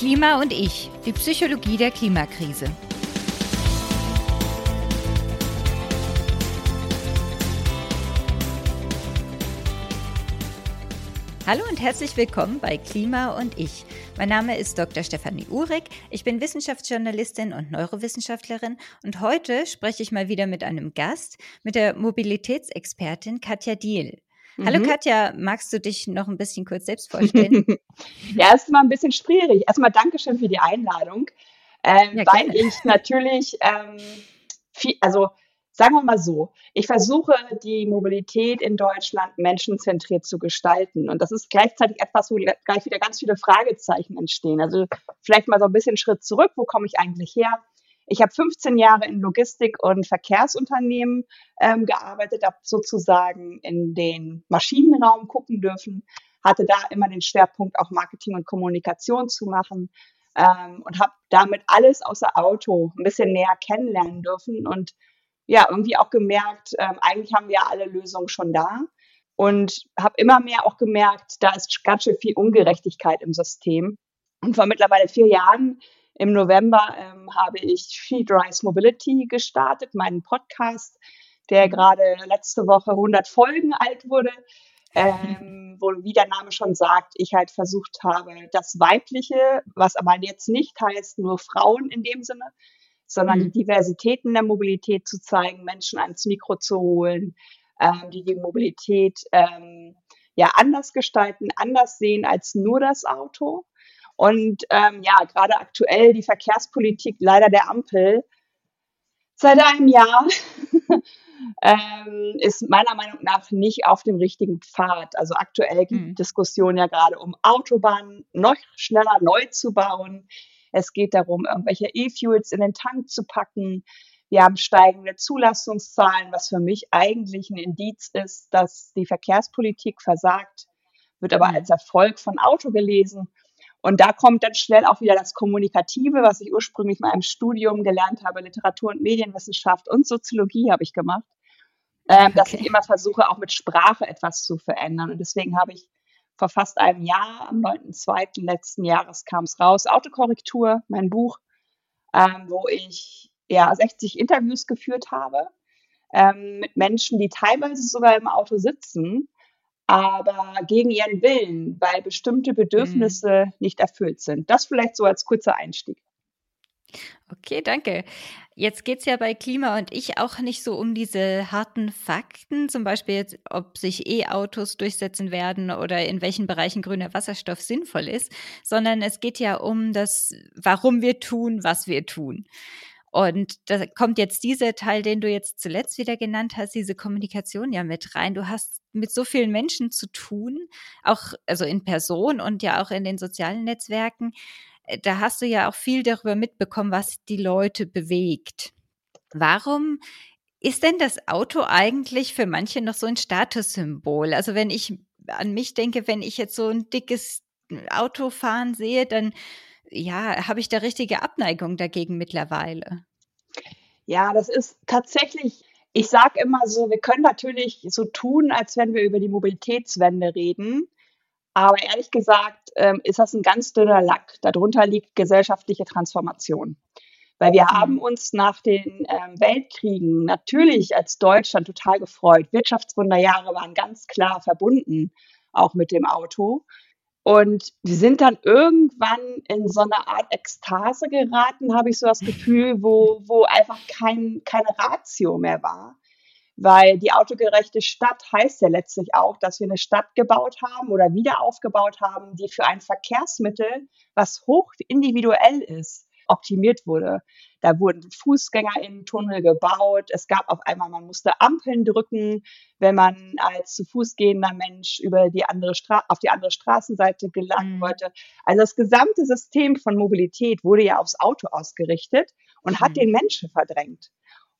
Klima und ich, die Psychologie der Klimakrise. Hallo und herzlich willkommen bei Klima und ich. Mein Name ist Dr. Stefanie Uhrig. Ich bin Wissenschaftsjournalistin und Neurowissenschaftlerin und heute spreche ich mal wieder mit einem Gast, mit der Mobilitätsexpertin Katja Diel. Hallo mhm. Katja, magst du dich noch ein bisschen kurz selbst vorstellen? ja, ist mal ein bisschen schwierig. Erstmal Dankeschön für die Einladung, ähm, ja, weil ich natürlich, ähm, viel, also Sagen wir mal so, ich versuche die Mobilität in Deutschland menschenzentriert zu gestalten. Und das ist gleichzeitig etwas, wo gleich wieder ganz viele Fragezeichen entstehen. Also vielleicht mal so ein bisschen Schritt zurück, wo komme ich eigentlich her? Ich habe 15 Jahre in Logistik- und Verkehrsunternehmen ähm, gearbeitet, habe sozusagen in den Maschinenraum gucken dürfen, hatte da immer den Schwerpunkt auch Marketing und Kommunikation zu machen ähm, und habe damit alles außer Auto ein bisschen näher kennenlernen dürfen und ja irgendwie auch gemerkt, ähm, eigentlich haben wir ja alle Lösungen schon da. Und habe immer mehr auch gemerkt, da ist ganz schön viel Ungerechtigkeit im System. Und vor mittlerweile vier Jahren, im November, ähm, habe ich She Drives Mobility gestartet, meinen Podcast, der gerade letzte Woche 100 Folgen alt wurde. Ähm, wo, wie der Name schon sagt, ich halt versucht habe, das Weibliche, was aber jetzt nicht heißt, nur Frauen in dem Sinne, sondern mhm. die Diversitäten der Mobilität zu zeigen, Menschen ans Mikro zu holen, ähm, die die Mobilität ähm, ja anders gestalten, anders sehen als nur das Auto. Und ähm, ja, gerade aktuell die Verkehrspolitik leider der Ampel seit einem Jahr ähm, ist meiner Meinung nach nicht auf dem richtigen Pfad. Also aktuell gibt mhm. Diskussionen ja gerade um Autobahnen noch schneller neu zu bauen. Es geht darum, irgendwelche E-Fuels in den Tank zu packen. Wir haben steigende Zulassungszahlen, was für mich eigentlich ein Indiz ist, dass die Verkehrspolitik versagt, wird aber als Erfolg von Auto gelesen. Und da kommt dann schnell auch wieder das Kommunikative, was ich ursprünglich mal im Studium gelernt habe, Literatur- und Medienwissenschaft und Soziologie habe ich gemacht, äh, okay. dass ich immer versuche, auch mit Sprache etwas zu verändern. Und deswegen habe ich vor fast einem Jahr, am 9.2. letzten Jahres kam es raus, Autokorrektur, mein Buch, ähm, wo ich ja 60 Interviews geführt habe ähm, mit Menschen, die teilweise sogar im Auto sitzen, aber gegen ihren Willen, weil bestimmte Bedürfnisse mhm. nicht erfüllt sind. Das vielleicht so als kurzer Einstieg. Okay, danke. Jetzt geht es ja bei Klima und ich auch nicht so um diese harten Fakten, zum Beispiel jetzt, ob sich E-Autos durchsetzen werden oder in welchen Bereichen grüner Wasserstoff sinnvoll ist, sondern es geht ja um das, warum wir tun, was wir tun. Und da kommt jetzt dieser Teil, den du jetzt zuletzt wieder genannt hast, diese Kommunikation ja mit rein. Du hast mit so vielen Menschen zu tun, auch also in Person und ja auch in den sozialen Netzwerken. Äh, da hast du ja auch viel darüber mitbekommen, was die Leute bewegt. Warum ist denn das Auto eigentlich für manche noch so ein Statussymbol? Also wenn ich an mich denke, wenn ich jetzt so ein dickes Auto fahren sehe, dann ja, habe ich da richtige Abneigung dagegen mittlerweile. Ja, das ist tatsächlich, ich sage immer so, wir können natürlich so tun, als wenn wir über die Mobilitätswende reden. Aber ehrlich gesagt ähm, ist das ein ganz dünner Lack. Darunter liegt gesellschaftliche Transformation. Weil wir mhm. haben uns nach den ähm, Weltkriegen natürlich als Deutschland total gefreut. Wirtschaftswunderjahre waren ganz klar verbunden, auch mit dem Auto. Und wir sind dann irgendwann in so eine Art Ekstase geraten, habe ich so das Gefühl, wo, wo einfach kein, keine Ratio mehr war. Weil die autogerechte Stadt heißt ja letztlich auch, dass wir eine Stadt gebaut haben oder wieder aufgebaut haben, die für ein Verkehrsmittel, was hoch individuell ist, optimiert wurde. Da wurden Fußgängerinnen-Tunnel gebaut. Es gab auf einmal, man musste Ampeln drücken, wenn man als zu Fuß gehender Mensch über die andere Stra auf die andere Straßenseite gelangen mhm. wollte. Also das gesamte System von Mobilität wurde ja aufs Auto ausgerichtet und mhm. hat den Menschen verdrängt.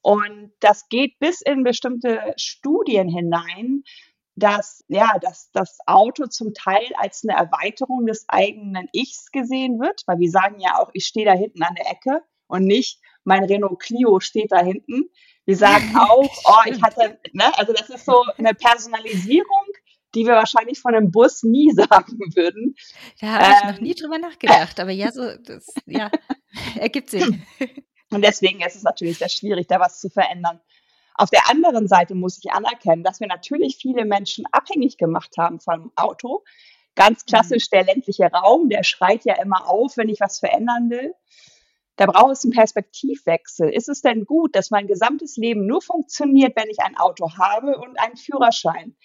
Und das geht bis in bestimmte Studien hinein, dass ja, dass das Auto zum Teil als eine Erweiterung des eigenen Ichs gesehen wird, weil wir sagen ja auch, ich stehe da hinten an der Ecke und nicht mein Renault Clio steht da hinten. Wir sagen auch, oh, ich hatte, ne, also das ist so eine Personalisierung die wir wahrscheinlich von einem Bus nie sagen würden. Da habe ähm, ich noch nie drüber nachgedacht, aber ja, so, das, ja, ergibt Sinn. Und deswegen ist es natürlich sehr schwierig, da was zu verändern. Auf der anderen Seite muss ich anerkennen, dass wir natürlich viele Menschen abhängig gemacht haben vom Auto. Ganz klassisch mhm. der ländliche Raum, der schreit ja immer auf, wenn ich was verändern will. Da braucht es einen Perspektivwechsel. Ist es denn gut, dass mein gesamtes Leben nur funktioniert, wenn ich ein Auto habe und einen Führerschein?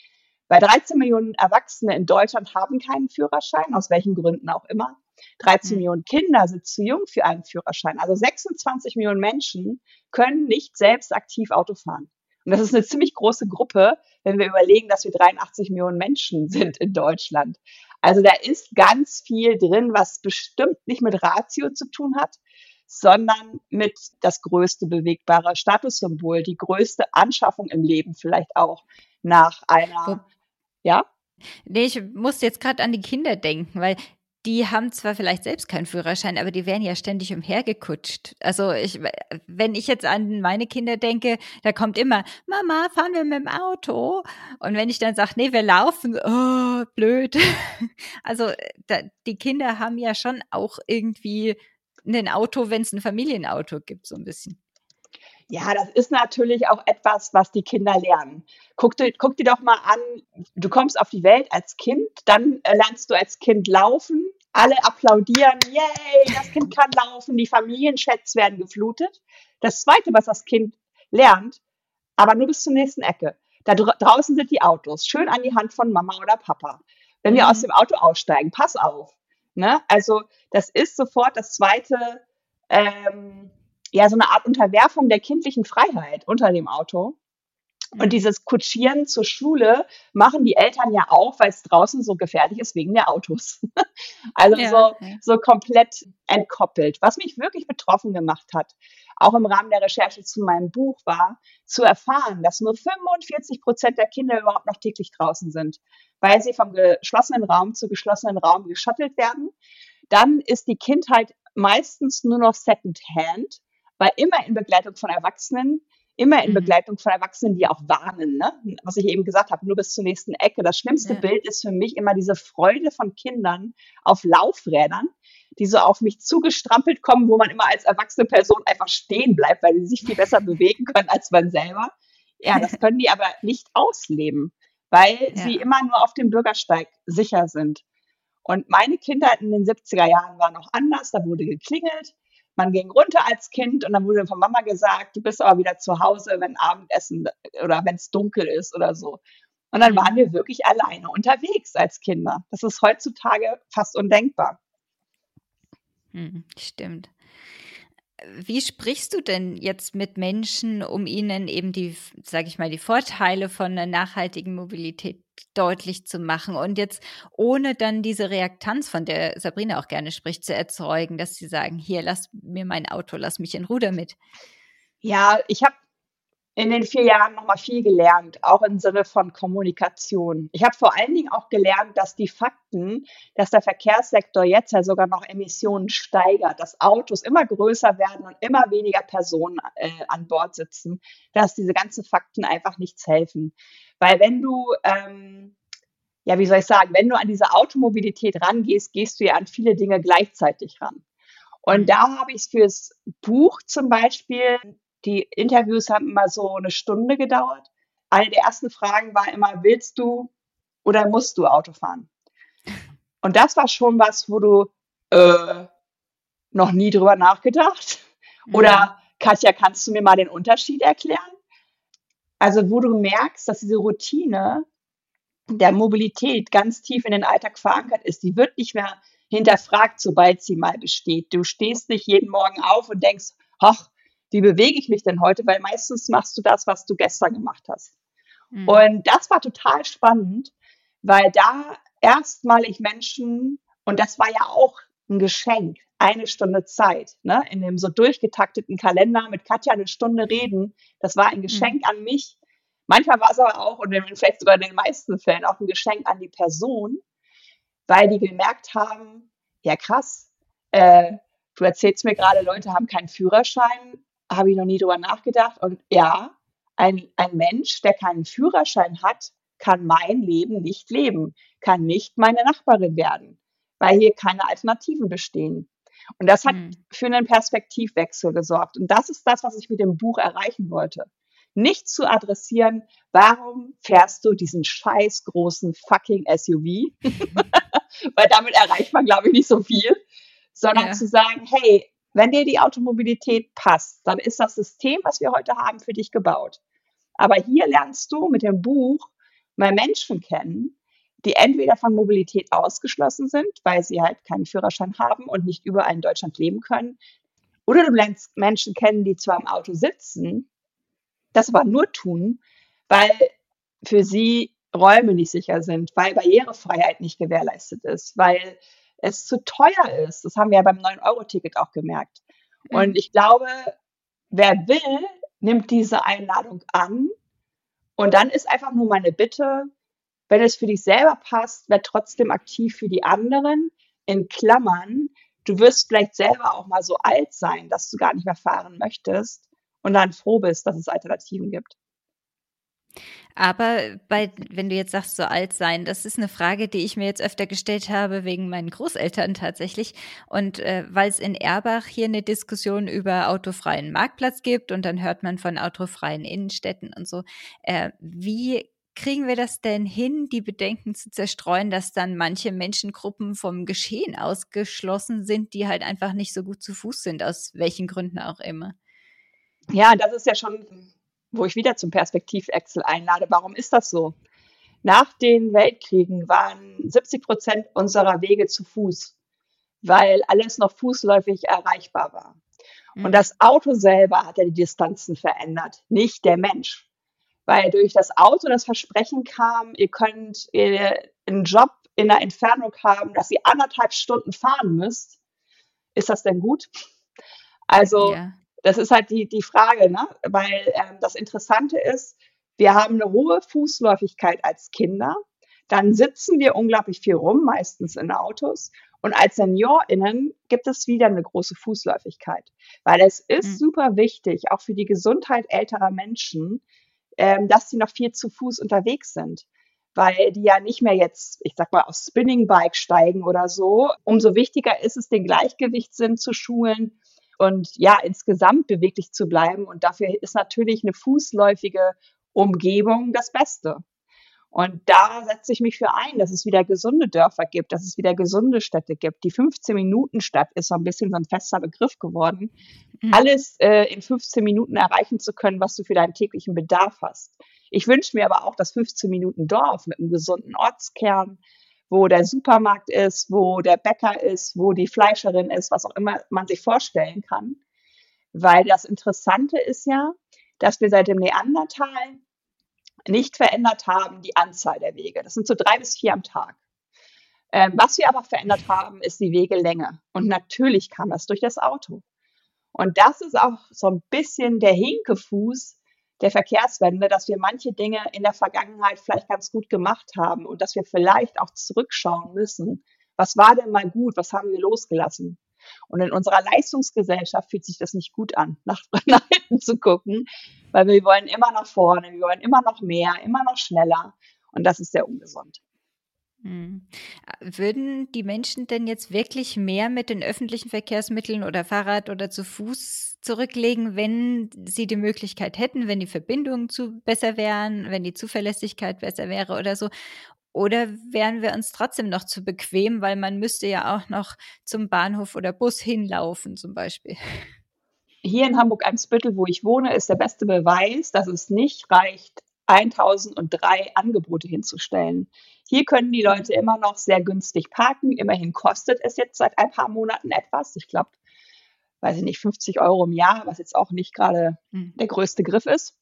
Weil 13 Millionen Erwachsene in Deutschland haben keinen Führerschein, aus welchen Gründen auch immer. 13 mhm. Millionen Kinder sind zu jung für einen Führerschein. Also 26 Millionen Menschen können nicht selbst aktiv Auto fahren. Und das ist eine ziemlich große Gruppe, wenn wir überlegen, dass wir 83 Millionen Menschen sind in Deutschland. Also da ist ganz viel drin, was bestimmt nicht mit Ratio zu tun hat, sondern mit das größte bewegbare Statussymbol, die größte Anschaffung im Leben vielleicht auch nach einer, ja? Nee, ich musste jetzt gerade an die Kinder denken, weil die haben zwar vielleicht selbst keinen Führerschein, aber die werden ja ständig umhergekutscht. Also ich, wenn ich jetzt an meine Kinder denke, da kommt immer, Mama, fahren wir mit dem Auto? Und wenn ich dann sage, nee, wir laufen, oh, blöd. Also da, die Kinder haben ja schon auch irgendwie ein Auto, wenn es ein Familienauto gibt, so ein bisschen. Ja, das ist natürlich auch etwas, was die Kinder lernen. Guck dir, guck dir doch mal an, du kommst auf die Welt als Kind, dann äh, lernst du als Kind laufen, alle applaudieren, yay, das Kind kann laufen, die Familienchats werden geflutet. Das Zweite, was das Kind lernt, aber nur bis zur nächsten Ecke. Da draußen sind die Autos, schön an die Hand von Mama oder Papa. Wenn mhm. wir aus dem Auto aussteigen, pass auf. Ne? Also das ist sofort das Zweite, ähm, ja, so eine Art Unterwerfung der kindlichen Freiheit unter dem Auto. Und dieses Kutschieren zur Schule machen die Eltern ja auch, weil es draußen so gefährlich ist wegen der Autos. also ja, so, ja. so komplett entkoppelt. Was mich wirklich betroffen gemacht hat, auch im Rahmen der Recherche zu meinem Buch, war zu erfahren, dass nur 45 Prozent der Kinder überhaupt noch täglich draußen sind, weil sie vom geschlossenen Raum zu geschlossenen Raum geschattelt werden. Dann ist die Kindheit meistens nur noch Secondhand, weil immer in Begleitung von Erwachsenen immer in mhm. Begleitung von Erwachsenen, die auch warnen, ne? was ich eben gesagt habe, nur bis zur nächsten Ecke. Das schlimmste ja. Bild ist für mich immer diese Freude von Kindern auf Laufrädern, die so auf mich zugestrampelt kommen, wo man immer als erwachsene Person einfach stehen bleibt, weil sie sich viel besser bewegen können als man selber. Ja, das können die aber nicht ausleben, weil ja. sie immer nur auf dem Bürgersteig sicher sind. Und meine Kindheit in den 70er Jahren war noch anders. Da wurde geklingelt, man ging runter als Kind und dann wurde von Mama gesagt, du bist aber wieder zu Hause, wenn Abendessen oder wenn es dunkel ist oder so. Und dann waren wir wirklich alleine unterwegs als Kinder. Das ist heutzutage fast undenkbar. Hm, stimmt. Wie sprichst du denn jetzt mit Menschen, um ihnen eben die, sage ich mal, die Vorteile von einer nachhaltigen Mobilität deutlich zu machen und jetzt ohne dann diese Reaktanz, von der Sabrina auch gerne spricht, zu erzeugen, dass sie sagen, hier, lass mir mein Auto, lass mich in Ruder mit. Ja, ich habe in den vier Jahren nochmal viel gelernt, auch im Sinne von Kommunikation. Ich habe vor allen Dingen auch gelernt, dass die Fakten, dass der Verkehrssektor jetzt ja sogar noch Emissionen steigert, dass Autos immer größer werden und immer weniger Personen äh, an Bord sitzen, dass diese ganzen Fakten einfach nichts helfen. Weil wenn du, ähm, ja, wie soll ich sagen, wenn du an diese Automobilität rangehst, gehst du ja an viele Dinge gleichzeitig ran. Und mhm. da habe ich fürs Buch zum Beispiel die Interviews haben immer so eine Stunde gedauert. Eine der ersten Fragen war immer, willst du oder musst du Auto fahren? Und das war schon was, wo du äh, noch nie drüber nachgedacht. Oder Katja, kannst du mir mal den Unterschied erklären? Also wo du merkst, dass diese Routine der Mobilität ganz tief in den Alltag verankert ist, die wird nicht mehr hinterfragt, sobald sie mal besteht. Du stehst nicht jeden Morgen auf und denkst, ach, wie bewege ich mich denn heute? Weil meistens machst du das, was du gestern gemacht hast. Mhm. Und das war total spannend, weil da erstmalig Menschen, und das war ja auch ein Geschenk, eine Stunde Zeit, ne, in dem so durchgetakteten Kalender mit Katja eine Stunde reden, das war ein Geschenk mhm. an mich. Manchmal war es aber auch, und vielleicht sogar in den meisten Fällen, auch ein Geschenk an die Person, weil die gemerkt haben, ja krass, äh, du erzählst mir gerade, Leute haben keinen Führerschein, habe ich noch nie drüber nachgedacht. Und ja, ein, ein Mensch, der keinen Führerschein hat, kann mein Leben nicht leben, kann nicht meine Nachbarin werden, weil hier keine Alternativen bestehen. Und das hat mhm. für einen Perspektivwechsel gesorgt. Und das ist das, was ich mit dem Buch erreichen wollte. Nicht zu adressieren, warum fährst du diesen scheiß großen fucking SUV? weil damit erreicht man, glaube ich, nicht so viel, sondern ja. zu sagen, hey, wenn dir die Automobilität passt, dann ist das System, was wir heute haben, für dich gebaut. Aber hier lernst du mit dem Buch mal Menschen kennen, die entweder von Mobilität ausgeschlossen sind, weil sie halt keinen Führerschein haben und nicht überall in Deutschland leben können. Oder du lernst Menschen kennen, die zwar im Auto sitzen, das aber nur tun, weil für sie Räume nicht sicher sind, weil Barrierefreiheit nicht gewährleistet ist, weil es zu teuer ist. Das haben wir ja beim 9-Euro-Ticket auch gemerkt. Und ich glaube, wer will, nimmt diese Einladung an. Und dann ist einfach nur meine Bitte, wenn es für dich selber passt, werd trotzdem aktiv für die anderen. In Klammern, du wirst vielleicht selber auch mal so alt sein, dass du gar nicht mehr fahren möchtest und dann froh bist, dass es Alternativen gibt. Aber bei, wenn du jetzt sagst, so alt sein, das ist eine Frage, die ich mir jetzt öfter gestellt habe wegen meinen Großeltern tatsächlich. Und äh, weil es in Erbach hier eine Diskussion über autofreien Marktplatz gibt und dann hört man von autofreien Innenstädten und so. Äh, wie kriegen wir das denn hin, die Bedenken zu zerstreuen, dass dann manche Menschengruppen vom Geschehen ausgeschlossen sind, die halt einfach nicht so gut zu Fuß sind, aus welchen Gründen auch immer? Ja, das ist ja schon wo ich wieder zum Perspektivwechsel einlade. Warum ist das so? Nach den Weltkriegen waren 70 Prozent unserer Wege zu Fuß, weil alles noch fußläufig erreichbar war. Und mhm. das Auto selber hat ja die Distanzen verändert, nicht der Mensch. Weil durch das Auto das Versprechen kam, ihr könnt einen Job in der Entfernung haben, dass ihr anderthalb Stunden fahren müsst. Ist das denn gut? Also ja das ist halt die, die Frage, ne? weil ähm, das Interessante ist, wir haben eine hohe Fußläufigkeit als Kinder, dann sitzen wir unglaublich viel rum, meistens in Autos. Und als SeniorInnen gibt es wieder eine große Fußläufigkeit. Weil es ist mhm. super wichtig, auch für die Gesundheit älterer Menschen, ähm, dass sie noch viel zu Fuß unterwegs sind. Weil die ja nicht mehr jetzt, ich sag mal, aufs Spinningbike steigen oder so. Umso wichtiger ist es, den Gleichgewichtssinn zu schulen und ja, insgesamt beweglich zu bleiben. Und dafür ist natürlich eine fußläufige Umgebung das Beste. Und da setze ich mich für ein, dass es wieder gesunde Dörfer gibt, dass es wieder gesunde Städte gibt. Die 15-Minuten-Stadt ist so ein bisschen so ein fester Begriff geworden. Mhm. Alles äh, in 15 Minuten erreichen zu können, was du für deinen täglichen Bedarf hast. Ich wünsche mir aber auch das 15-Minuten-Dorf mit einem gesunden Ortskern, wo der Supermarkt ist, wo der Bäcker ist, wo die Fleischerin ist, was auch immer man sich vorstellen kann. Weil das Interessante ist ja, dass wir seit dem Neandertal nicht verändert haben die Anzahl der Wege. Das sind so drei bis vier am Tag. Ähm, was wir aber verändert haben, ist die Wegelänge. Und natürlich kam das durch das Auto. Und das ist auch so ein bisschen der Hinkefuß der Verkehrswende, dass wir manche Dinge in der Vergangenheit vielleicht ganz gut gemacht haben und dass wir vielleicht auch zurückschauen müssen. Was war denn mal gut? Was haben wir losgelassen? Und in unserer Leistungsgesellschaft fühlt sich das nicht gut an, nach, nach hinten zu gucken, weil wir wollen immer nach vorne, wir wollen immer noch mehr, immer noch schneller. Und das ist sehr ungesund. Hm. Würden die Menschen denn jetzt wirklich mehr mit den öffentlichen Verkehrsmitteln oder Fahrrad oder zu Fuß zurücklegen, wenn sie die Möglichkeit hätten, wenn die Verbindungen zu besser wären, wenn die Zuverlässigkeit besser wäre oder so? Oder wären wir uns trotzdem noch zu bequem, weil man müsste ja auch noch zum Bahnhof oder Bus hinlaufen zum Beispiel? Hier in Hamburg-Eimsbüttel, wo ich wohne, ist der beste Beweis, dass es nicht reicht, 1003 Angebote hinzustellen. Hier können die Leute immer noch sehr günstig parken. Immerhin kostet es jetzt seit ein paar Monaten etwas. Ich glaube, weiß ich nicht, 50 Euro im Jahr, was jetzt auch nicht gerade mhm. der größte Griff ist.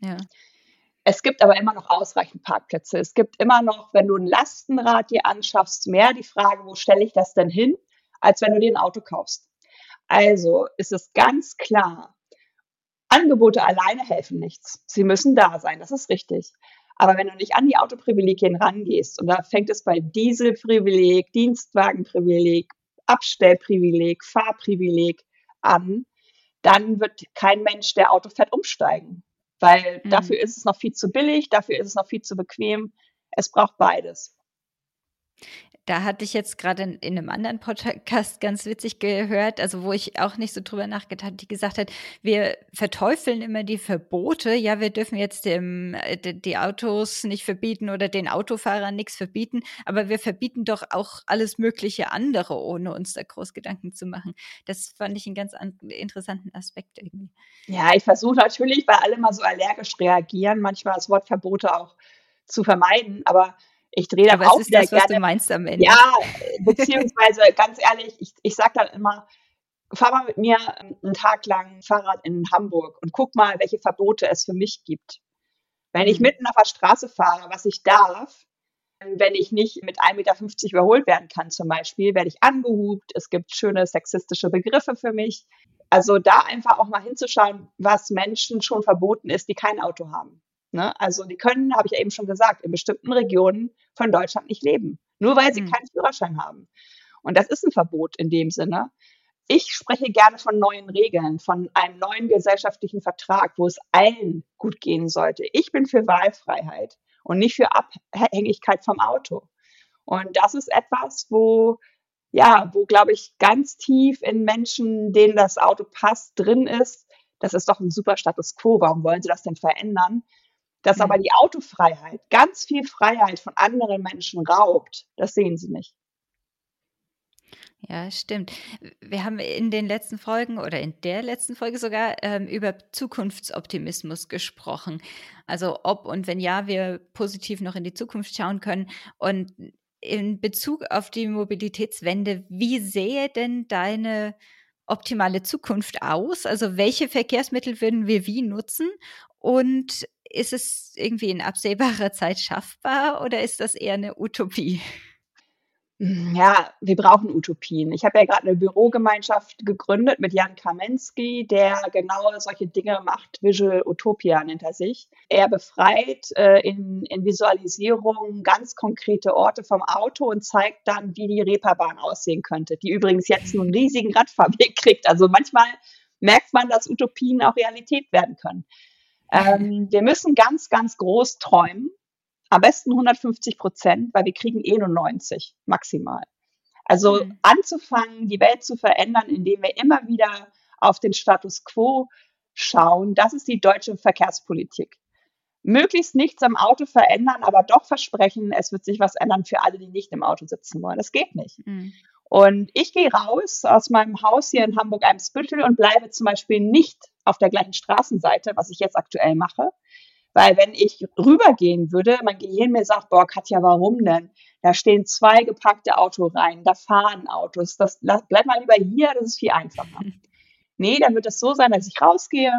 Ja. Es gibt aber immer noch ausreichend Parkplätze. Es gibt immer noch, wenn du ein Lastenrad dir anschaffst, mehr die Frage, wo stelle ich das denn hin, als wenn du dir ein Auto kaufst. Also ist es ganz klar, Angebote alleine helfen nichts. Sie müssen da sein, das ist richtig. Aber wenn du nicht an die Autoprivilegien rangehst, und da fängt es bei Dieselprivileg, Dienstwagenprivileg, Abstellprivileg, Fahrprivileg an, dann wird kein Mensch, der Auto fährt, umsteigen. weil mhm. dafür ist es noch viel zu billig, dafür ist es noch viel zu bequem. Es braucht beides. Da hatte ich jetzt gerade in, in, einem anderen Podcast ganz witzig gehört, also wo ich auch nicht so drüber nachgedacht habe, die gesagt hat, wir verteufeln immer die Verbote. Ja, wir dürfen jetzt dem, äh, die Autos nicht verbieten oder den Autofahrern nichts verbieten, aber wir verbieten doch auch alles mögliche andere, ohne uns da groß Gedanken zu machen. Das fand ich einen ganz interessanten Aspekt irgendwie. Ja, ich versuche natürlich, weil alle mal so allergisch reagieren, manchmal das Wort Verbote auch zu vermeiden, aber ich drehe da auch ist das, was du meinst am Ende. Ja, beziehungsweise ganz ehrlich, ich, ich sage dann immer, fahr mal mit mir einen Tag lang Fahrrad in Hamburg und guck mal, welche Verbote es für mich gibt. Wenn ich mhm. mitten auf der Straße fahre, was ich darf, wenn ich nicht mit 1,50 Meter überholt werden kann zum Beispiel, werde ich angehupt. Es gibt schöne sexistische Begriffe für mich. Also da einfach auch mal hinzuschauen, was Menschen schon verboten ist, die kein Auto haben. Ne? Also die können, habe ich ja eben schon gesagt, in bestimmten Regionen von Deutschland nicht leben, nur weil sie mhm. keinen Führerschein haben. Und das ist ein Verbot in dem Sinne. Ich spreche gerne von neuen Regeln, von einem neuen gesellschaftlichen Vertrag, wo es allen gut gehen sollte. Ich bin für Wahlfreiheit und nicht für Abhängigkeit vom Auto. Und das ist etwas, wo, ja, wo, glaube ich, ganz tief in Menschen, denen das Auto passt, drin ist. Das ist doch ein super Status quo. Warum wollen sie das denn verändern? Dass aber mhm. die Autofreiheit ganz viel Freiheit von anderen Menschen raubt, das sehen sie nicht. Ja, stimmt. Wir haben in den letzten Folgen oder in der letzten Folge sogar ähm, über Zukunftsoptimismus gesprochen. Also ob und wenn ja, wir positiv noch in die Zukunft schauen können. Und in Bezug auf die Mobilitätswende, wie sähe denn deine optimale Zukunft aus? Also welche Verkehrsmittel würden wir wie nutzen? Und ist es irgendwie in absehbarer Zeit schaffbar oder ist das eher eine Utopie? Hm, ja, wir brauchen Utopien. Ich habe ja gerade eine Bürogemeinschaft gegründet mit Jan Kamensky, der genau solche Dinge macht. Visual Utopia nennt er sich. Er befreit äh, in, in Visualisierung ganz konkrete Orte vom Auto und zeigt dann, wie die Reeperbahn aussehen könnte, die übrigens jetzt einen riesigen Radfahrweg kriegt. Also manchmal merkt man, dass Utopien auch Realität werden können. Ähm, wir müssen ganz, ganz groß träumen. Am besten 150 Prozent, weil wir kriegen eh nur 90 maximal. Also mhm. anzufangen, die Welt zu verändern, indem wir immer wieder auf den Status quo schauen, das ist die deutsche Verkehrspolitik. Möglichst nichts am Auto verändern, aber doch versprechen, es wird sich was ändern für alle, die nicht im Auto sitzen wollen. Das geht nicht. Mhm. Und ich gehe raus aus meinem Haus hier in Hamburg-Eimsbüttel und bleibe zum Beispiel nicht auf der gleichen Straßenseite, was ich jetzt aktuell mache. Weil wenn ich rübergehen würde, mein Gehirn mir sagt, boah, Katja, warum denn? Da stehen zwei gepackte Autoreihen, da fahren Autos, das, bleib mal lieber hier, das ist viel einfacher. Nee, dann wird es so sein, dass ich rausgehe.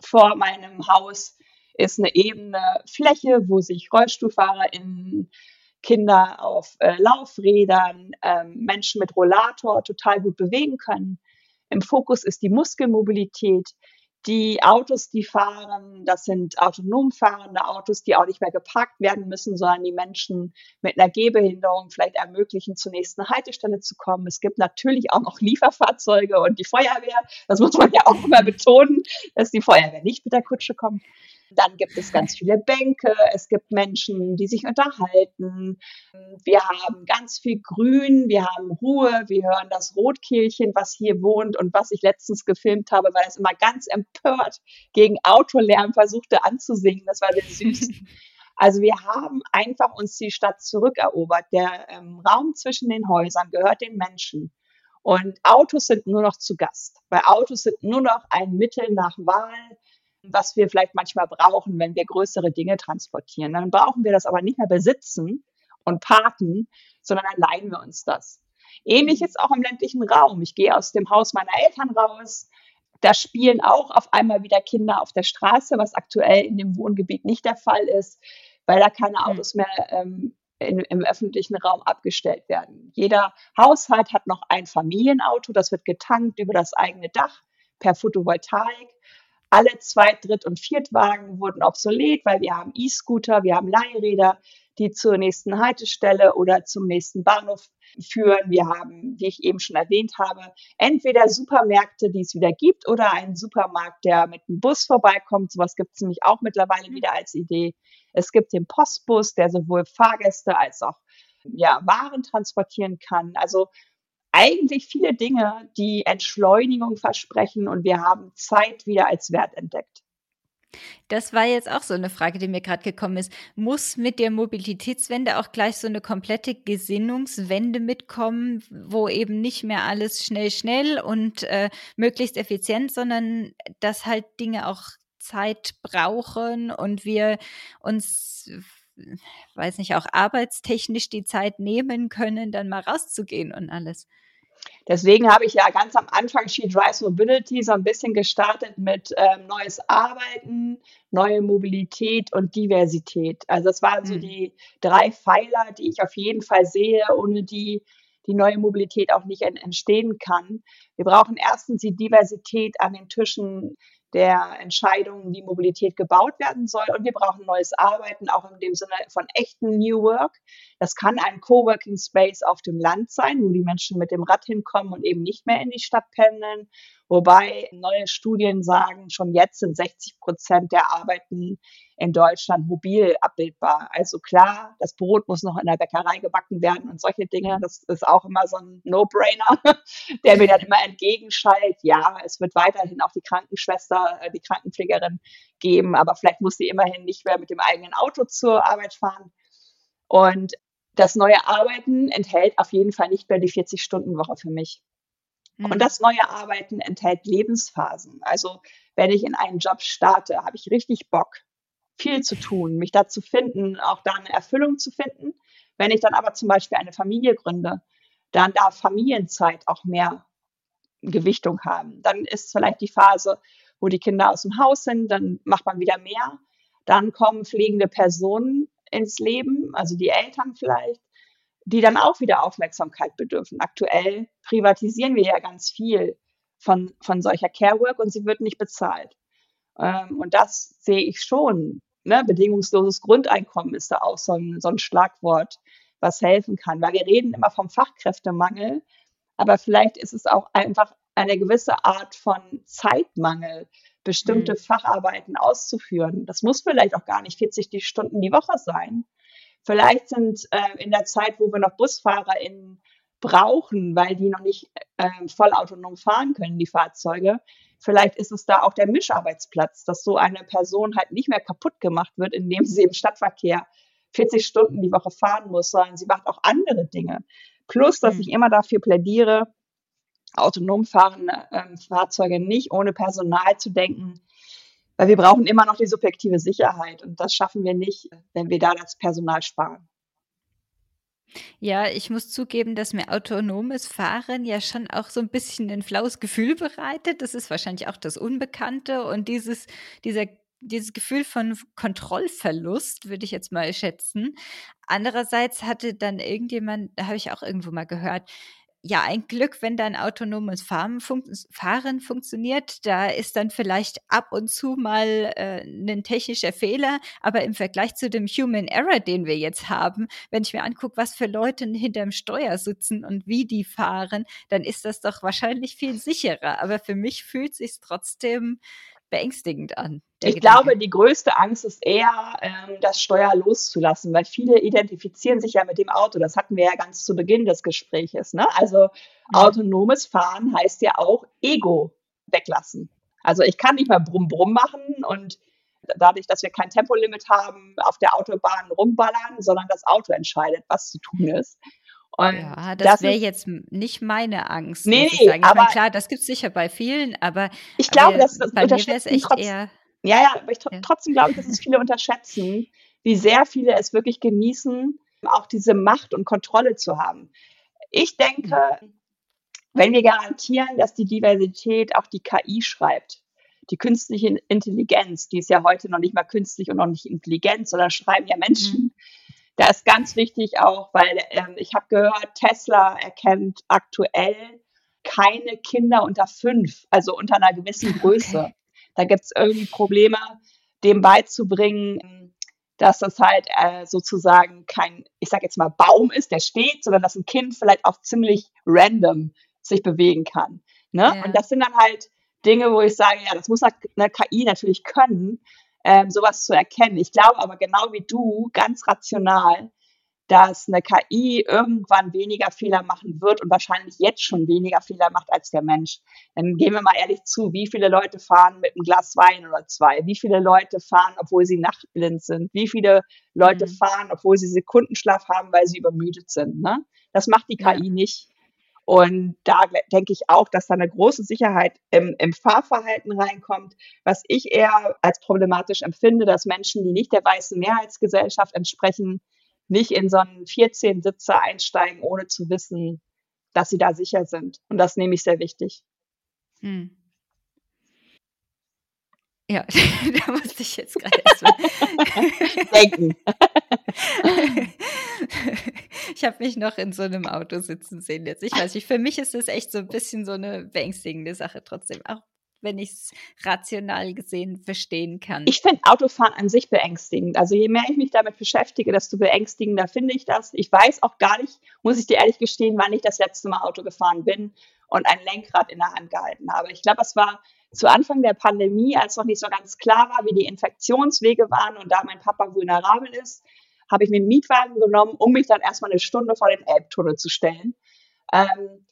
Vor meinem Haus ist eine ebene Fläche, wo sich Rollstuhlfahrer in Kinder auf äh, Laufrädern, ähm, Menschen mit Rollator total gut bewegen können. Im Fokus ist die Muskelmobilität. Die Autos, die fahren, das sind autonom fahrende Autos, die auch nicht mehr geparkt werden müssen, sondern die Menschen mit einer Gehbehinderung vielleicht ermöglichen, zur nächsten Haltestelle zu kommen. Es gibt natürlich auch noch Lieferfahrzeuge und die Feuerwehr. Das muss man ja auch immer betonen, dass die Feuerwehr nicht mit der Kutsche kommt. Dann gibt es ganz viele Bänke, es gibt Menschen, die sich unterhalten. Wir haben ganz viel Grün, wir haben Ruhe, wir hören das Rotkehlchen, was hier wohnt und was ich letztens gefilmt habe, weil es immer ganz empört gegen Autolärm versuchte anzusingen. Das war sehr süß. Also wir haben einfach uns die Stadt zurückerobert. Der ähm, Raum zwischen den Häusern gehört den Menschen. Und Autos sind nur noch zu Gast, weil Autos sind nur noch ein Mittel nach Wahl, was wir vielleicht manchmal brauchen, wenn wir größere Dinge transportieren. Dann brauchen wir das aber nicht mehr besitzen und parken, sondern dann leihen wir uns das. Ähnlich ist auch im ländlichen Raum. Ich gehe aus dem Haus meiner Eltern raus. Da spielen auch auf einmal wieder Kinder auf der Straße, was aktuell in dem Wohngebiet nicht der Fall ist, weil da keine hm. Autos mehr ähm, in, im öffentlichen Raum abgestellt werden. Jeder Haushalt hat noch ein Familienauto, das wird getankt über das eigene Dach per Photovoltaik. Alle Zweit-, Dritt- und Viertwagen wurden obsolet, weil wir haben E-Scooter, wir haben Leihräder, die zur nächsten Haltestelle oder zum nächsten Bahnhof führen. Wir haben, wie ich eben schon erwähnt habe, entweder Supermärkte, die es wieder gibt, oder einen Supermarkt, der mit dem Bus vorbeikommt. Sowas gibt es nämlich auch mittlerweile wieder als Idee. Es gibt den Postbus, der sowohl Fahrgäste als auch ja, Waren transportieren kann. Also eigentlich viele Dinge, die Entschleunigung versprechen und wir haben Zeit wieder als Wert entdeckt. Das war jetzt auch so eine Frage, die mir gerade gekommen ist. Muss mit der Mobilitätswende auch gleich so eine komplette Gesinnungswende mitkommen, wo eben nicht mehr alles schnell, schnell und äh, möglichst effizient, sondern dass halt Dinge auch Zeit brauchen und wir uns weiß nicht, auch arbeitstechnisch die Zeit nehmen können, dann mal rauszugehen und alles. Deswegen habe ich ja ganz am Anfang She Drives Mobility so ein bisschen gestartet mit ähm, neues Arbeiten, neue Mobilität und Diversität. Also das waren so mhm. die drei Pfeiler, die ich auf jeden Fall sehe, ohne die die neue Mobilität auch nicht entstehen kann. Wir brauchen erstens die Diversität an den Tischen der Entscheidungen, wie Mobilität gebaut werden soll. Und wir brauchen neues Arbeiten, auch in dem Sinne von echten New Work. Das kann ein Coworking Space auf dem Land sein, wo die Menschen mit dem Rad hinkommen und eben nicht mehr in die Stadt pendeln. Wobei neue Studien sagen, schon jetzt sind 60 Prozent der Arbeiten in Deutschland mobil abbildbar. Also klar, das Brot muss noch in der Bäckerei gebacken werden und solche Dinge. Das ist auch immer so ein No-Brainer, der mir dann immer entgegenschallt. Ja, es wird weiterhin auch die Krankenschwester, äh, die Krankenpflegerin geben, aber vielleicht muss sie immerhin nicht mehr mit dem eigenen Auto zur Arbeit fahren. Und das neue Arbeiten enthält auf jeden Fall nicht mehr die 40-Stunden-Woche für mich. Mhm. Und das neue Arbeiten enthält Lebensphasen. Also wenn ich in einen Job starte, habe ich richtig Bock, viel zu tun, mich da zu finden, auch da eine Erfüllung zu finden. Wenn ich dann aber zum Beispiel eine Familie gründe, dann darf Familienzeit auch mehr Gewichtung haben. Dann ist vielleicht die Phase, wo die Kinder aus dem Haus sind, dann macht man wieder mehr. Dann kommen pflegende Personen ins Leben, also die Eltern vielleicht die dann auch wieder Aufmerksamkeit bedürfen. Aktuell privatisieren wir ja ganz viel von, von solcher Care Work und sie wird nicht bezahlt. Ähm, und das sehe ich schon. Ne? Bedingungsloses Grundeinkommen ist da auch so ein, so ein Schlagwort, was helfen kann. Weil wir reden immer vom Fachkräftemangel, aber vielleicht ist es auch einfach eine gewisse Art von Zeitmangel, bestimmte mhm. Facharbeiten auszuführen. Das muss vielleicht auch gar nicht 40 Stunden die Woche sein, Vielleicht sind äh, in der Zeit, wo wir noch BusfahrerInnen brauchen, weil die noch nicht äh, vollautonom fahren können, die Fahrzeuge, vielleicht ist es da auch der Mischarbeitsplatz, dass so eine Person halt nicht mehr kaputt gemacht wird, indem sie im Stadtverkehr 40 Stunden die Woche fahren muss, sondern sie macht auch andere Dinge. Plus, dass mhm. ich immer dafür plädiere, autonom fahrende äh, Fahrzeuge nicht ohne Personal zu denken, weil wir brauchen immer noch die subjektive Sicherheit und das schaffen wir nicht, wenn wir da das Personal sparen. Ja, ich muss zugeben, dass mir autonomes Fahren ja schon auch so ein bisschen ein flaues Gefühl bereitet. Das ist wahrscheinlich auch das Unbekannte und dieses dieser dieses Gefühl von Kontrollverlust, würde ich jetzt mal schätzen. Andererseits hatte dann irgendjemand da habe ich auch irgendwo mal gehört, ja, ein Glück, wenn dein autonomes Fahren, fun Fahren funktioniert. Da ist dann vielleicht ab und zu mal äh, ein technischer Fehler, aber im Vergleich zu dem Human Error, den wir jetzt haben, wenn ich mir angucke, was für Leute hinterm Steuer sitzen und wie die fahren, dann ist das doch wahrscheinlich viel sicherer. Aber für mich fühlt es sich trotzdem beängstigend an. Ich Gedanke. glaube, die größte Angst ist eher, ähm, das Steuer loszulassen, weil viele identifizieren sich ja mit dem Auto. Das hatten wir ja ganz zu Beginn des Gespräches. Ne? Also mhm. autonomes Fahren heißt ja auch Ego weglassen. Also ich kann nicht mehr Brumm Brumm machen und dadurch, dass wir kein Tempolimit haben, auf der Autobahn rumballern, sondern das Auto entscheidet, was zu tun ist. Und ja, das, das wäre jetzt nicht meine Angst. Nee, nee, aber meine, klar, das gibt es sicher bei vielen, aber ich glaube, dass das bei mir wäre es echt trotzdem, eher. Ja, ja, aber ich ja. trotzdem glaube ich, dass es viele unterschätzen, wie sehr viele es wirklich genießen, auch diese Macht und Kontrolle zu haben. Ich denke, wenn wir garantieren, dass die Diversität auch die KI schreibt, die künstliche Intelligenz, die ist ja heute noch nicht mal künstlich und noch nicht intelligent, sondern schreiben ja Menschen. Mhm da ist ganz wichtig auch, weil ähm, ich habe gehört, Tesla erkennt aktuell keine Kinder unter fünf, also unter einer gewissen Größe. Okay. Da gibt es irgendwie Probleme, dem beizubringen, dass das halt äh, sozusagen kein, ich sag jetzt mal, Baum ist, der steht, sondern dass ein Kind vielleicht auch ziemlich random sich bewegen kann. Ne? Ja. Und das sind dann halt Dinge, wo ich sage, ja, das muss eine KI natürlich können, ähm, sowas zu erkennen. Ich glaube aber genau wie du, ganz rational, dass eine KI irgendwann weniger Fehler machen wird und wahrscheinlich jetzt schon weniger Fehler macht als der Mensch. Dann gehen wir mal ehrlich zu, wie viele Leute fahren mit einem Glas Wein oder zwei? Wie viele Leute fahren, obwohl sie nachtblind sind? Wie viele Leute mhm. fahren, obwohl sie Sekundenschlaf haben, weil sie übermüdet sind? Ne? Das macht die KI ja. nicht. Und da denke ich auch, dass da eine große Sicherheit im, im, Fahrverhalten reinkommt, was ich eher als problematisch empfinde, dass Menschen, die nicht der weißen Mehrheitsgesellschaft entsprechen, nicht in so einen 14-Sitzer einsteigen, ohne zu wissen, dass sie da sicher sind. Und das nehme ich sehr wichtig. Hm. Ja, da musste ich jetzt gerade erstmal denken. ich habe mich noch in so einem Auto sitzen sehen jetzt. Ich weiß nicht, für mich ist das echt so ein bisschen so eine beängstigende Sache trotzdem. Auch wenn ich es rational gesehen verstehen kann. Ich finde Autofahren an sich beängstigend. Also je mehr ich mich damit beschäftige, desto beängstigender finde ich das. Ich weiß auch gar nicht, muss ich dir ehrlich gestehen, wann ich das letzte Mal Auto gefahren bin und ein Lenkrad in der Hand gehalten habe. Ich glaube, es war zu Anfang der Pandemie, als noch nicht so ganz klar war, wie die Infektionswege waren und da mein Papa vulnerabel ist, habe ich mir einen Mietwagen genommen, um mich dann erstmal eine Stunde vor den Elbtunnel zu stellen. Ähm,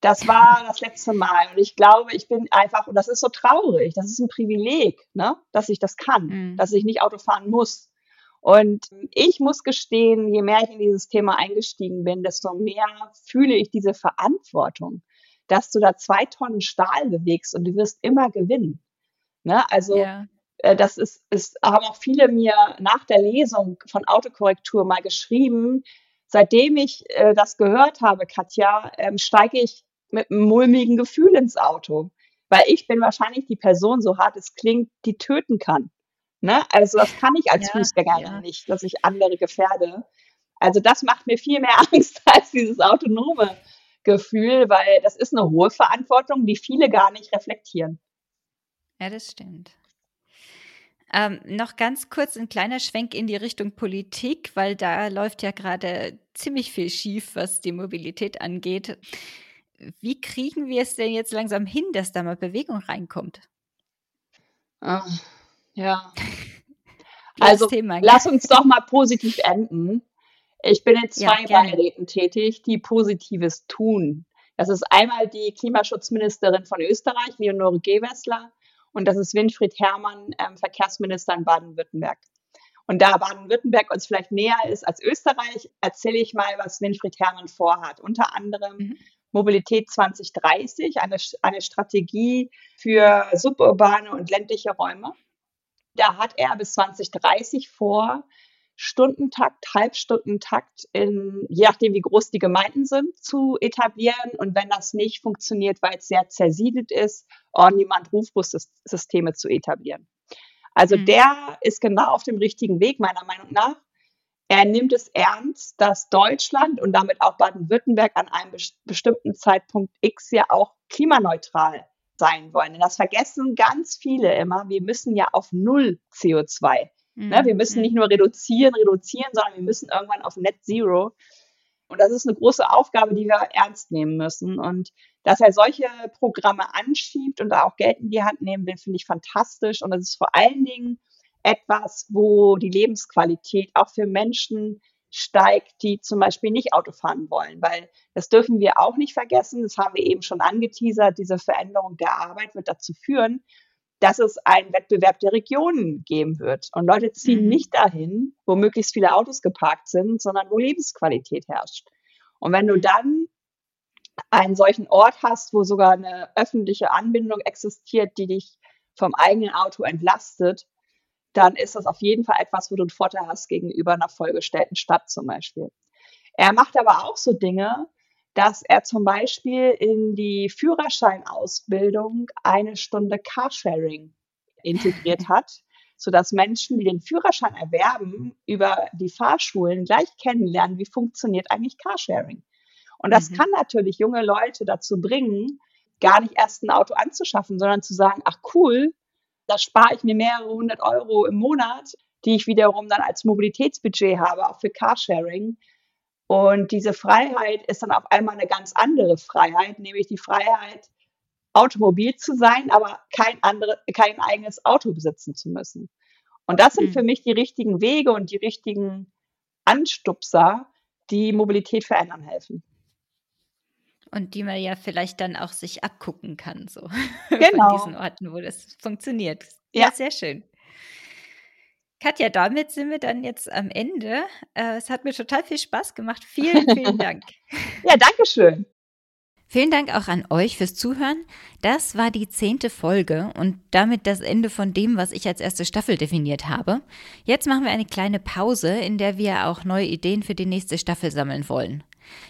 das war das letzte Mal. Und ich glaube, ich bin einfach, und das ist so traurig, das ist ein Privileg, ne, dass ich das kann, mhm. dass ich nicht Auto fahren muss. Und ich muss gestehen, je mehr ich in dieses Thema eingestiegen bin, desto mehr fühle ich diese Verantwortung, dass du da zwei Tonnen Stahl bewegst und du wirst immer gewinnen. Ne? Also ja. Äh, das ist, ist, haben auch viele mir nach der Lesung von Autokorrektur mal geschrieben, seitdem ich äh, das gehört habe, Katja, ähm, steige ich mit einem mulmigen Gefühl ins Auto. Weil ich bin wahrscheinlich die Person, so hart es klingt, die töten kann. Ne? Also das kann ich als ja, Fußgänger ja. nicht, dass ich andere gefährde. Also das macht mir viel mehr Angst als dieses autonome Gefühl, weil das ist eine hohe Verantwortung, die viele gar nicht reflektieren. Ja, das stimmt. Ähm, noch ganz kurz ein kleiner Schwenk in die Richtung Politik, weil da läuft ja gerade ziemlich viel schief, was die Mobilität angeht. Wie kriegen wir es denn jetzt langsam hin, dass da mal Bewegung reinkommt? Ach, ja. also Thema, lass uns doch mal positiv enden. Ich bin in zwei ja, Beiräten tätig, die Positives tun. Das ist einmal die Klimaschutzministerin von Österreich, Leonore Gewessler, und das ist Winfried Herrmann, ähm, Verkehrsminister in Baden-Württemberg. Und da Baden-Württemberg uns vielleicht näher ist als Österreich, erzähle ich mal, was Winfried Herrmann vorhat. Unter anderem mhm. Mobilität 2030, eine, eine Strategie für suburbane und ländliche Räume. Da hat er bis 2030 vor, Stundentakt, Halbstundentakt, in, je nachdem wie groß die Gemeinden sind, zu etablieren. Und wenn das nicht funktioniert, weil es sehr zersiedelt ist, On-Demand-Rufbussysteme zu etablieren. Also mhm. der ist genau auf dem richtigen Weg, meiner Meinung nach. Er nimmt es ernst, dass Deutschland und damit auch Baden-Württemberg an einem bestimmten Zeitpunkt X ja auch klimaneutral sein wollen. Denn das vergessen ganz viele immer. Wir müssen ja auf Null CO2. Mhm. Ne? Wir müssen nicht nur reduzieren, reduzieren, sondern wir müssen irgendwann auf Net Zero. Und das ist eine große Aufgabe, die wir ernst nehmen müssen. Und dass er solche Programme anschiebt und da auch Geld in die Hand nehmen will, finde ich fantastisch. Und das ist vor allen Dingen etwas, wo die Lebensqualität auch für Menschen steigt, die zum Beispiel nicht Auto fahren wollen, weil das dürfen wir auch nicht vergessen. Das haben wir eben schon angeteasert. Diese Veränderung der Arbeit wird dazu führen, dass es einen Wettbewerb der Regionen geben wird. Und Leute ziehen mhm. nicht dahin, wo möglichst viele Autos geparkt sind, sondern wo Lebensqualität herrscht. Und wenn du mhm. dann einen solchen Ort hast, wo sogar eine öffentliche Anbindung existiert, die dich vom eigenen Auto entlastet, dann ist das auf jeden Fall etwas, wo du einen Vorteil hast gegenüber einer vollgestellten Stadt zum Beispiel. Er macht aber auch so Dinge, dass er zum Beispiel in die Führerscheinausbildung eine Stunde Carsharing integriert hat, sodass Menschen, die den Führerschein erwerben, über die Fahrschulen gleich kennenlernen, wie funktioniert eigentlich Carsharing. Und das mhm. kann natürlich junge Leute dazu bringen, gar nicht erst ein Auto anzuschaffen, sondern zu sagen, ach cool, Da spare ich mir mehrere hundert Euro im Monat, die ich wiederum dann als Mobilitätsbudget habe, auch für Carsharing. Und diese Freiheit ist dann auf einmal eine ganz andere Freiheit, nämlich die Freiheit, automobil zu sein, aber kein, andere, kein eigenes Auto besitzen zu müssen. Und das sind mhm. für mich die richtigen Wege und die richtigen Anstupser, die Mobilität verändern helfen. Und die man ja vielleicht dann auch sich abgucken kann, so genau. von diesen Orten, wo das funktioniert. Ja, ja, sehr schön. Katja, damit sind wir dann jetzt am Ende. Äh, es hat mir total viel Spaß gemacht. Vielen, vielen Dank. ja, danke schön. Vielen Dank auch an euch fürs Zuhören. Das war die zehnte Folge und damit das Ende von dem, was ich als erste Staffel definiert habe. Jetzt machen wir eine kleine Pause, in der wir auch neue Ideen für die nächste Staffel sammeln wollen.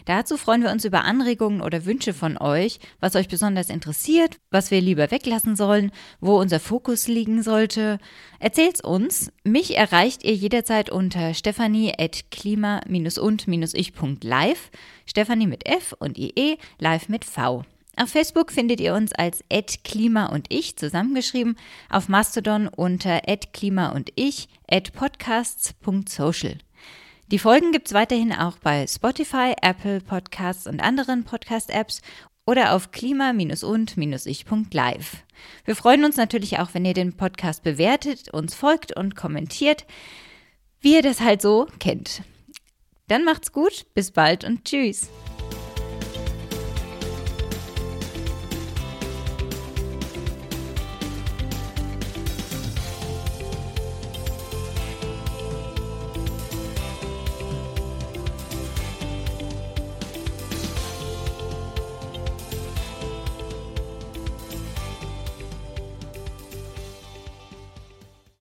Dazu freuen wir uns über Anregungen oder Wünsche von euch, was euch besonders interessiert, was wir lieber weglassen sollen, wo unser Fokus liegen sollte. Erzählt's uns. Mich erreicht ihr jederzeit unter stephanie.klima-und-ich.live. Stephanie mit F und IE, live mit V. Auf Facebook findet ihr uns als @klima und ich zusammengeschrieben, auf Mastodon unter @klima und ich @podcasts.social. Die Folgen gibt es weiterhin auch bei Spotify, Apple Podcasts und anderen Podcast-Apps oder auf klima-und-ich.live. Wir freuen uns natürlich auch, wenn ihr den Podcast bewertet, uns folgt und kommentiert, wie ihr das halt so kennt. Dann macht's gut, bis bald und tschüss.